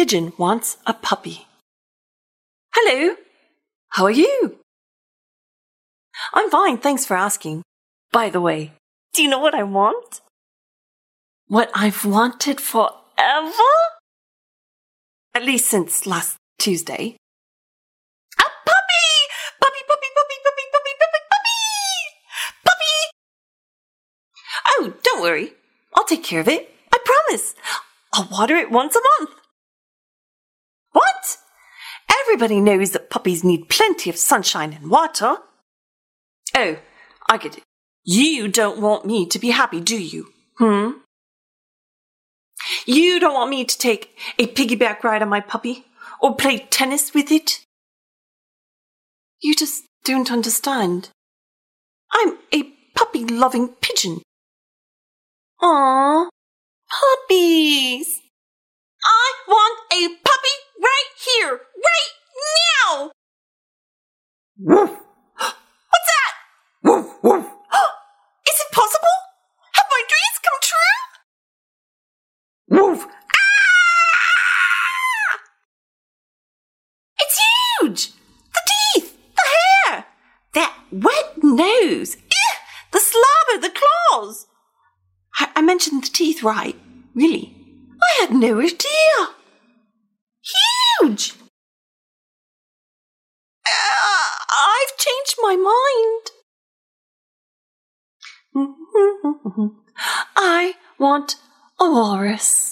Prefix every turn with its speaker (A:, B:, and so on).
A: pigeon wants a puppy. Hello. How are you? I'm fine, thanks for asking. By the way, do you know what I want? What I've wanted forever? At least since last Tuesday. A puppy! Puppy, puppy, puppy, puppy, puppy, puppy, puppy! Puppy! Oh, don't worry. I'll take care of it. I promise. I'll water it once a month. Everybody knows that puppies need plenty of sunshine and water. Oh, I get it. You don't want me to be happy, do you? Hmm? You don't want me to take a piggyback ride on my puppy or play tennis with it? You just don't understand. I'm a puppy loving pigeon. Aww, puppies. I want a puppy right here, right now.
B: Woof,
A: What's that?
B: woof, woof.
A: Is it possible? Have my dreams come true?
B: Woof! Ah!
A: It's huge! The teeth, the hair, that wet nose, Ew, the slobber, the claws. I, I mentioned the teeth right, really. I had no idea. Huge! I've changed my mind. I want a walrus.